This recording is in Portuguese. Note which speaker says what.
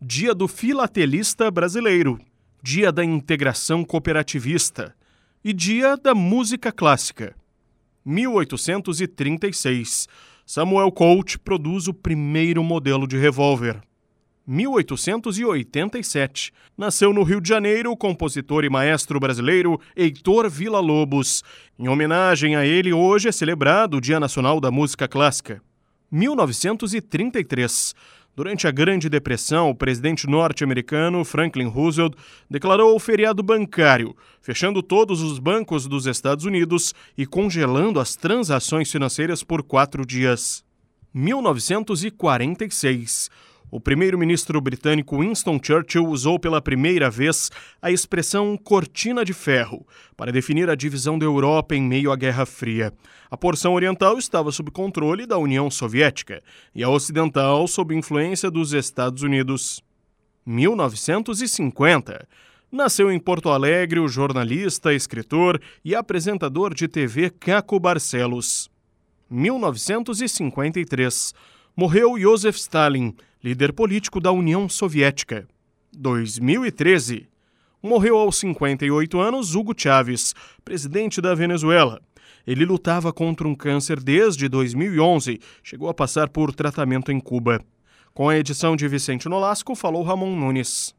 Speaker 1: Dia do Filatelista Brasileiro, Dia da Integração Cooperativista e Dia da Música Clássica. 1836. Samuel Colt produz o primeiro modelo de revólver. 1887. Nasceu no Rio de Janeiro o compositor e maestro brasileiro Heitor Villa-Lobos. Em homenagem a ele, hoje é celebrado o Dia Nacional da Música Clássica. 1933. Durante a Grande Depressão, o presidente norte-americano Franklin Roosevelt declarou o feriado bancário, fechando todos os bancos dos Estados Unidos e congelando as transações financeiras por quatro dias. 1946. O primeiro-ministro britânico Winston Churchill usou pela primeira vez a expressão cortina de ferro para definir a divisão da Europa em meio à Guerra Fria. A porção oriental estava sob controle da União Soviética e a ocidental sob influência dos Estados Unidos. 1950. Nasceu em Porto Alegre o jornalista, escritor e apresentador de TV Caco Barcelos. 1953 morreu Joseph Stalin, líder político da União Soviética. 2013. Morreu aos 58 anos Hugo Chávez, presidente da Venezuela. Ele lutava contra um câncer desde 2011, chegou a passar por tratamento em Cuba. Com a edição de Vicente Nolasco, falou Ramon Nunes.